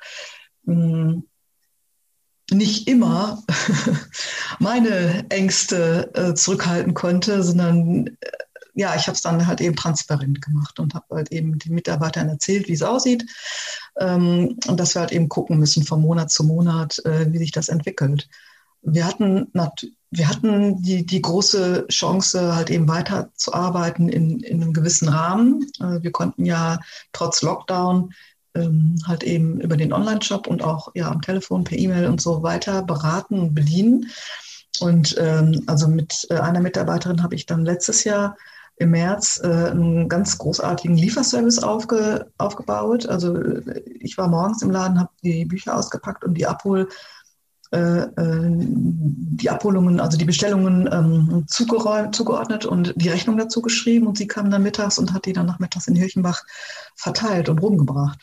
mh, hm, nicht immer meine Ängste äh, zurückhalten konnte, sondern äh, ja, ich habe es dann halt eben transparent gemacht und habe halt eben den Mitarbeitern erzählt, wie es aussieht ähm, und dass wir halt eben gucken müssen von Monat zu Monat, äh, wie sich das entwickelt. Wir hatten, wir hatten die, die große Chance, halt eben weiterzuarbeiten in, in einem gewissen Rahmen. Äh, wir konnten ja trotz Lockdown ähm, halt eben über den Online-Shop und auch ja am Telefon, per E-Mail und so weiter beraten und bedienen. Und ähm, also mit äh, einer Mitarbeiterin habe ich dann letztes Jahr im März äh, einen ganz großartigen Lieferservice aufge, aufgebaut. Also ich war morgens im Laden, habe die Bücher ausgepackt und die Abhol äh, äh, die Abholungen, also die Bestellungen ähm, zugeordnet und die Rechnung dazu geschrieben und sie kam dann mittags und hat die dann nachmittags in Hirchenbach verteilt und rumgebracht.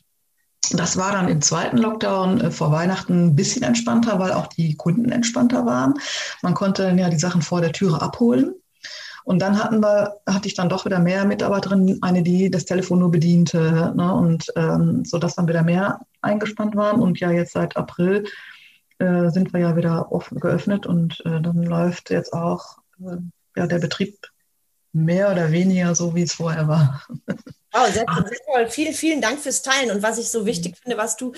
Das war dann im zweiten Lockdown äh, vor Weihnachten ein bisschen entspannter, weil auch die Kunden entspannter waren. Man konnte dann ja die Sachen vor der Türe abholen. Und dann hatten wir, hatte ich dann doch wieder mehr Mitarbeiterinnen, eine, die das Telefon nur bediente, ne, und ähm, so dass dann wieder mehr eingespannt waren. Und ja, jetzt seit April äh, sind wir ja wieder offen, geöffnet und äh, dann läuft jetzt auch äh, ja, der Betrieb mehr oder weniger so, wie es vorher war. Oh, sehr, sehr toll. Vielen, vielen Dank fürs Teilen. Und was ich so wichtig finde, was du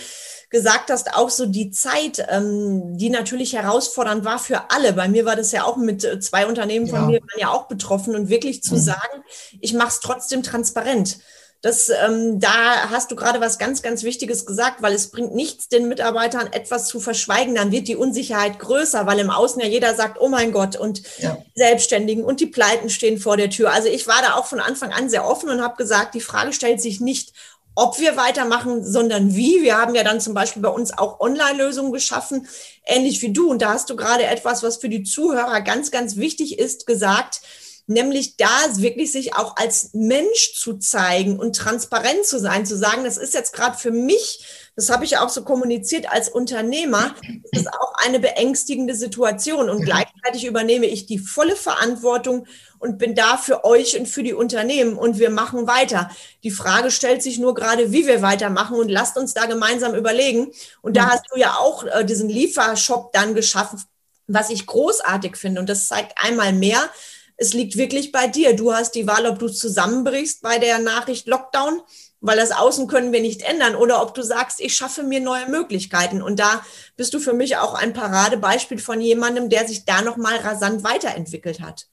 gesagt hast, auch so die Zeit, ähm, die natürlich herausfordernd war für alle. Bei mir war das ja auch mit äh, zwei Unternehmen von ja. mir waren ja auch betroffen und wirklich zu mhm. sagen, ich mache es trotzdem transparent. Das, ähm, da hast du gerade was ganz, ganz Wichtiges gesagt, weil es bringt nichts, den Mitarbeitern etwas zu verschweigen. Dann wird die Unsicherheit größer, weil im Außen ja jeder sagt, oh mein Gott, und ja. Selbstständigen und die Pleiten stehen vor der Tür. Also ich war da auch von Anfang an sehr offen und habe gesagt, die Frage stellt sich nicht, ob wir weitermachen, sondern wie. Wir haben ja dann zum Beispiel bei uns auch Online-Lösungen geschaffen, ähnlich wie du. Und da hast du gerade etwas, was für die Zuhörer ganz, ganz wichtig ist, gesagt nämlich da wirklich sich auch als Mensch zu zeigen und transparent zu sein, zu sagen, das ist jetzt gerade für mich, das habe ich auch so kommuniziert als Unternehmer, das ist auch eine beängstigende Situation und gleichzeitig übernehme ich die volle Verantwortung und bin da für euch und für die Unternehmen und wir machen weiter. Die Frage stellt sich nur gerade, wie wir weitermachen und lasst uns da gemeinsam überlegen. Und da hast du ja auch äh, diesen Liefershop dann geschaffen, was ich großartig finde. Und das zeigt einmal mehr, es liegt wirklich bei dir. Du hast die Wahl, ob du zusammenbrichst bei der Nachricht Lockdown, weil das Außen können wir nicht ändern, oder ob du sagst, ich schaffe mir neue Möglichkeiten. Und da bist du für mich auch ein Paradebeispiel von jemandem, der sich da nochmal rasant weiterentwickelt hat.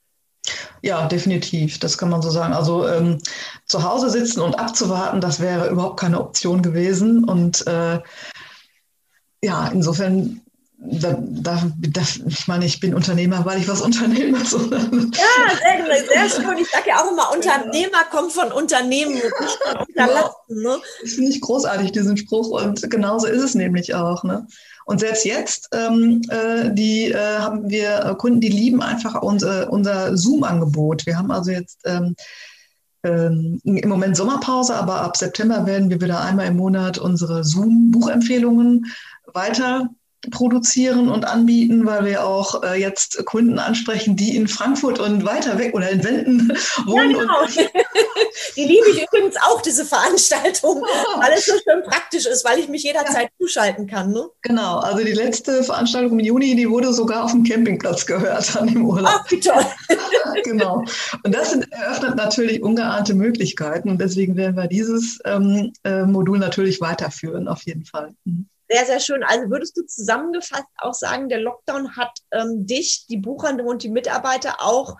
Ja, definitiv, das kann man so sagen. Also ähm, zu Hause sitzen und abzuwarten, das wäre überhaupt keine Option gewesen. Und äh, ja, insofern da, da, da, ich meine, ich bin Unternehmer, weil ich was unternehme. So. Ja, sehr, sehr schön. Ich sage ja auch immer, Unternehmer kommt von Unternehmen nicht von Unterlassen. Ne? Das finde ich großartig, diesen Spruch. Und genauso ist es nämlich auch. Ne? Und selbst jetzt, ähm, äh, die äh, haben wir äh, Kunden, die lieben einfach unser, unser Zoom-Angebot. Wir haben also jetzt ähm, ähm, im Moment Sommerpause, aber ab September werden wir wieder einmal im Monat unsere Zoom-Buchempfehlungen weiter produzieren und anbieten, weil wir auch äh, jetzt Kunden ansprechen, die in Frankfurt und weiter weg oder in Wenden wohnen. Ja, genau. die liebe ich übrigens auch, diese Veranstaltung, oh. weil es so schön praktisch ist, weil ich mich jederzeit ja. zuschalten kann. Ne? Genau, also die letzte Veranstaltung im Juni, die wurde sogar auf dem Campingplatz gehört an dem Urlaub. Ach, wie toll. genau. Und das eröffnet natürlich ungeahnte Möglichkeiten und deswegen werden wir dieses ähm, äh, Modul natürlich weiterführen, auf jeden Fall. Mhm. Sehr, sehr schön. Also würdest du zusammengefasst auch sagen, der Lockdown hat ähm, dich, die Buchhandlung und die Mitarbeiter auch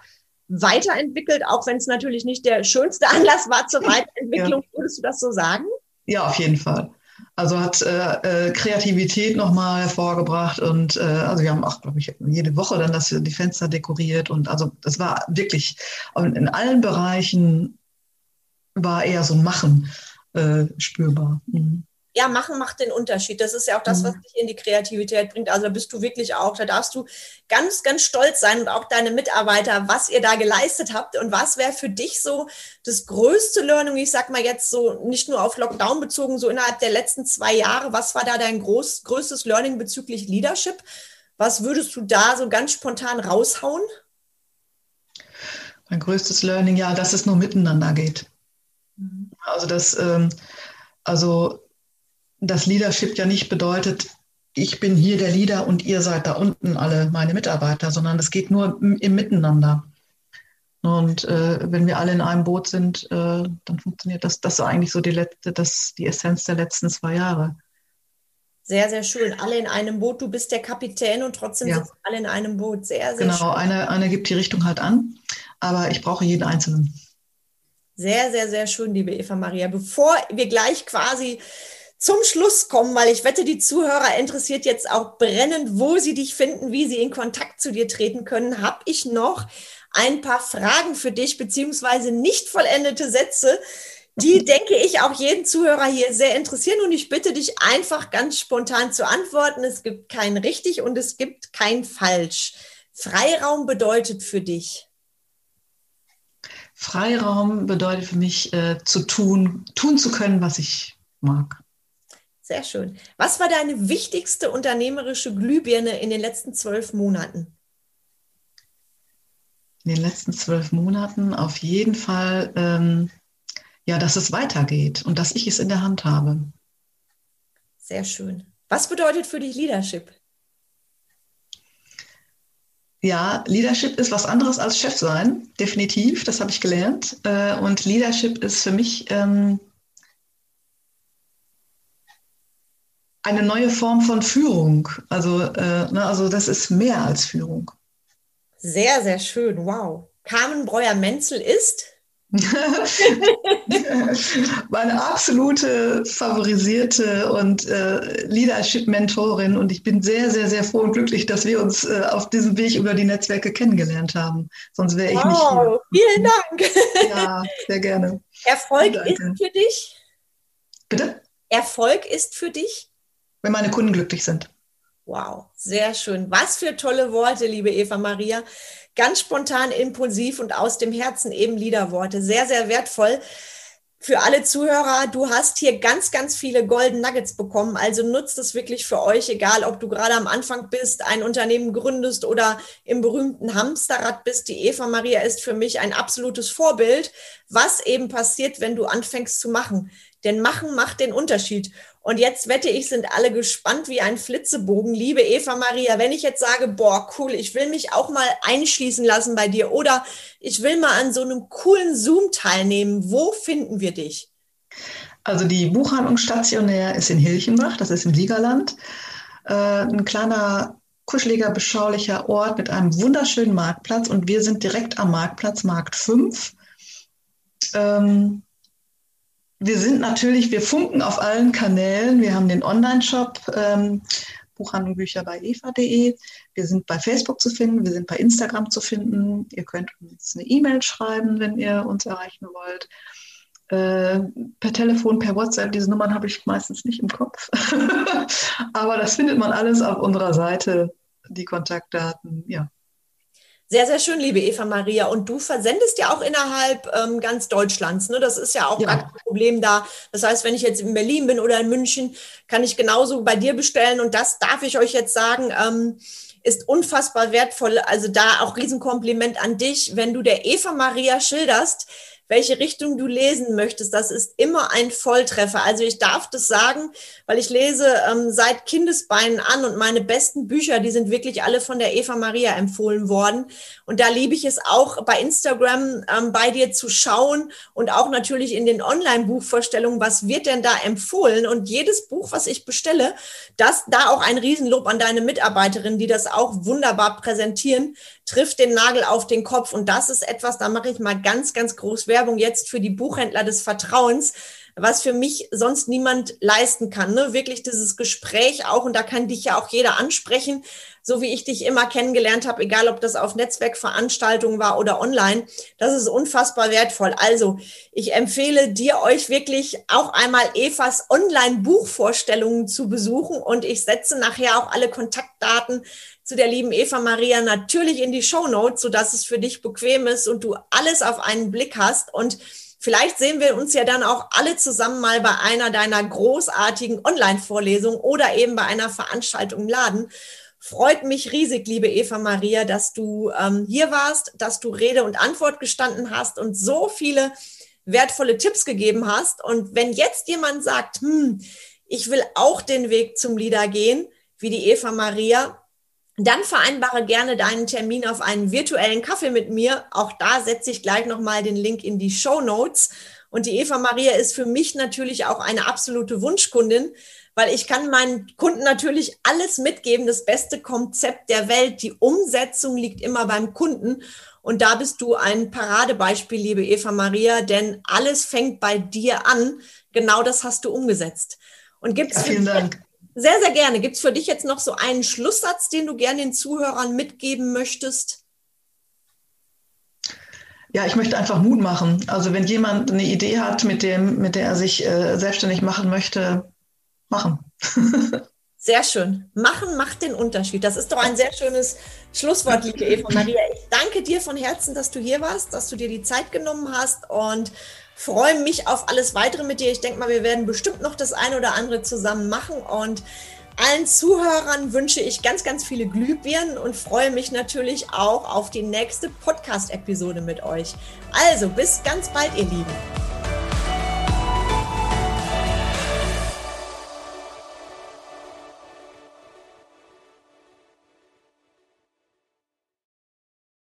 weiterentwickelt, auch wenn es natürlich nicht der schönste Anlass war zur Weiterentwicklung. Ja. Würdest du das so sagen? Ja, auf jeden Fall. Also hat äh, äh Kreativität nochmal hervorgebracht und äh, also wir haben auch, glaube ich, jede Woche dann das, die Fenster dekoriert und also das war wirklich in allen Bereichen war eher so ein Machen äh, spürbar. Mhm ja, machen macht den Unterschied. Das ist ja auch das, was mhm. dich in die Kreativität bringt. Also da bist du wirklich auch, da darfst du ganz, ganz stolz sein und auch deine Mitarbeiter, was ihr da geleistet habt und was wäre für dich so das größte Learning, ich sag mal jetzt so nicht nur auf Lockdown bezogen, so innerhalb der letzten zwei Jahre, was war da dein groß, größtes Learning bezüglich Leadership? Was würdest du da so ganz spontan raushauen? Mein größtes Learning, ja, dass es nur miteinander geht. Mhm. Also das, ähm, also dass Leadership ja nicht bedeutet, ich bin hier der Leader und ihr seid da unten alle meine Mitarbeiter, sondern es geht nur im Miteinander. Und äh, wenn wir alle in einem Boot sind, äh, dann funktioniert das. Das ist eigentlich so die letzte, das die Essenz der letzten zwei Jahre. Sehr, sehr schön. Alle in einem Boot. Du bist der Kapitän und trotzdem ja. sitzen alle in einem Boot. Sehr, sehr genau, schön. Genau, eine, eine gibt die Richtung halt an, aber ich brauche jeden Einzelnen. Sehr, sehr, sehr schön, liebe Eva Maria. Bevor wir gleich quasi zum Schluss kommen, weil ich wette, die Zuhörer interessiert jetzt auch brennend, wo sie dich finden, wie sie in Kontakt zu dir treten können, habe ich noch ein paar Fragen für dich, beziehungsweise nicht vollendete Sätze, die, denke ich, auch jeden Zuhörer hier sehr interessieren. Und ich bitte dich einfach ganz spontan zu antworten. Es gibt kein richtig und es gibt kein falsch. Freiraum bedeutet für dich? Freiraum bedeutet für mich, äh, zu tun, tun zu können, was ich mag. Sehr schön. Was war deine wichtigste unternehmerische Glühbirne in den letzten zwölf Monaten? In den letzten zwölf Monaten auf jeden Fall, ähm, ja, dass es weitergeht und dass ich es in der Hand habe. Sehr schön. Was bedeutet für dich Leadership? Ja, Leadership ist was anderes als Chef sein, definitiv. Das habe ich gelernt. Äh, und Leadership ist für mich ähm, eine neue Form von Führung. Also, äh, ne, also das ist mehr als Führung. Sehr, sehr schön. Wow. Carmen Breuer-Menzel ist meine absolute favorisierte und äh, Leadership-Mentorin und ich bin sehr, sehr, sehr froh und glücklich, dass wir uns äh, auf diesem Weg über die Netzwerke kennengelernt haben. Sonst wäre ich wow, nicht hier. Vielen Dank. Ja, sehr gerne. Erfolg ist für dich? Bitte? Erfolg ist für dich? Wenn meine Kunden glücklich sind. Wow, sehr schön. Was für tolle Worte, liebe Eva Maria ganz spontan, impulsiv und aus dem Herzen eben Liederworte. Sehr, sehr wertvoll. Für alle Zuhörer, du hast hier ganz, ganz viele Golden Nuggets bekommen. Also nutzt es wirklich für euch, egal ob du gerade am Anfang bist, ein Unternehmen gründest oder im berühmten Hamsterrad bist. Die Eva Maria ist für mich ein absolutes Vorbild, was eben passiert, wenn du anfängst zu machen. Denn machen macht den Unterschied. Und jetzt wette ich, sind alle gespannt wie ein Flitzebogen. Liebe Eva Maria, wenn ich jetzt sage, boah, cool, ich will mich auch mal einschließen lassen bei dir oder ich will mal an so einem coolen Zoom teilnehmen, wo finden wir dich? Also die Buchhandlung stationär ist in Hilchenbach, das ist im Siegerland. Äh, ein kleiner, kuscheliger, beschaulicher Ort mit einem wunderschönen Marktplatz und wir sind direkt am Marktplatz, Markt 5. Ähm, wir sind natürlich, wir funken auf allen Kanälen. Wir haben den Online-Shop ähm, Buchhandlung Bücher bei eva.de. Wir sind bei Facebook zu finden, wir sind bei Instagram zu finden. Ihr könnt uns eine E-Mail schreiben, wenn ihr uns erreichen wollt. Äh, per Telefon, per WhatsApp, diese Nummern habe ich meistens nicht im Kopf. Aber das findet man alles auf unserer Seite, die Kontaktdaten. Ja, sehr, sehr schön, liebe Eva Maria. Und du versendest ja auch innerhalb ähm, ganz Deutschlands. Ne? Das ist ja auch ja. kein Problem da. Das heißt, wenn ich jetzt in Berlin bin oder in München, kann ich genauso bei dir bestellen. Und das darf ich euch jetzt sagen. Ähm, ist unfassbar wertvoll. Also da auch Riesenkompliment an dich, wenn du der Eva Maria schilderst, welche Richtung du lesen möchtest. Das ist immer ein Volltreffer. Also ich darf das sagen, weil ich lese ähm, seit Kindesbeinen an und meine besten Bücher, die sind wirklich alle von der Eva Maria empfohlen worden. Und da liebe ich es auch bei Instagram ähm, bei dir zu schauen und auch natürlich in den Online-Buchvorstellungen, was wird denn da empfohlen? Und jedes Buch, was ich bestelle, das da auch ein Riesenlob an deine Mitarbeiterin, die das auch wunderbar präsentieren, trifft den Nagel auf den Kopf. Und das ist etwas, da mache ich mal ganz, ganz groß Werbung jetzt für die Buchhändler des Vertrauens, was für mich sonst niemand leisten kann. Ne? Wirklich dieses Gespräch auch, und da kann dich ja auch jeder ansprechen, so wie ich dich immer kennengelernt habe, egal ob das auf Netzwerkveranstaltungen war oder online. Das ist unfassbar wertvoll. Also ich empfehle dir, euch wirklich auch einmal Evas Online-Buchvorstellungen zu besuchen und ich setze nachher auch alle Kontaktdaten zu der lieben Eva Maria natürlich in die Show Notes, sodass es für dich bequem ist und du alles auf einen Blick hast. Und vielleicht sehen wir uns ja dann auch alle zusammen mal bei einer deiner großartigen Online-Vorlesungen oder eben bei einer Veranstaltung im Laden. Freut mich riesig, liebe Eva Maria, dass du ähm, hier warst, dass du Rede und Antwort gestanden hast und so viele wertvolle Tipps gegeben hast. Und wenn jetzt jemand sagt, hm, ich will auch den Weg zum Leader gehen, wie die Eva Maria, dann vereinbare gerne deinen Termin auf einen virtuellen Kaffee mit mir. Auch da setze ich gleich nochmal den Link in die Show Notes. Und die Eva Maria ist für mich natürlich auch eine absolute Wunschkundin, weil ich kann meinen Kunden natürlich alles mitgeben, das beste Konzept der Welt. Die Umsetzung liegt immer beim Kunden. Und da bist du ein Paradebeispiel, liebe Eva Maria, denn alles fängt bei dir an. Genau das hast du umgesetzt. Und gibt es vielen Dank. Sehr, sehr gerne. Gibt es für dich jetzt noch so einen Schlusssatz, den du gerne den Zuhörern mitgeben möchtest? ja, ich möchte einfach Mut machen. Also wenn jemand eine Idee hat, mit, dem, mit der er sich äh, selbstständig machen möchte, machen. Sehr schön. Machen macht den Unterschied. Das ist doch ein sehr schönes Schlusswort, liebe Eva Maria. Ich danke dir von Herzen, dass du hier warst, dass du dir die Zeit genommen hast und freue mich auf alles weitere mit dir. Ich denke mal, wir werden bestimmt noch das eine oder andere zusammen machen und allen Zuhörern wünsche ich ganz, ganz viele Glühbirnen und freue mich natürlich auch auf die nächste Podcast-Episode mit euch. Also bis ganz bald, ihr Lieben.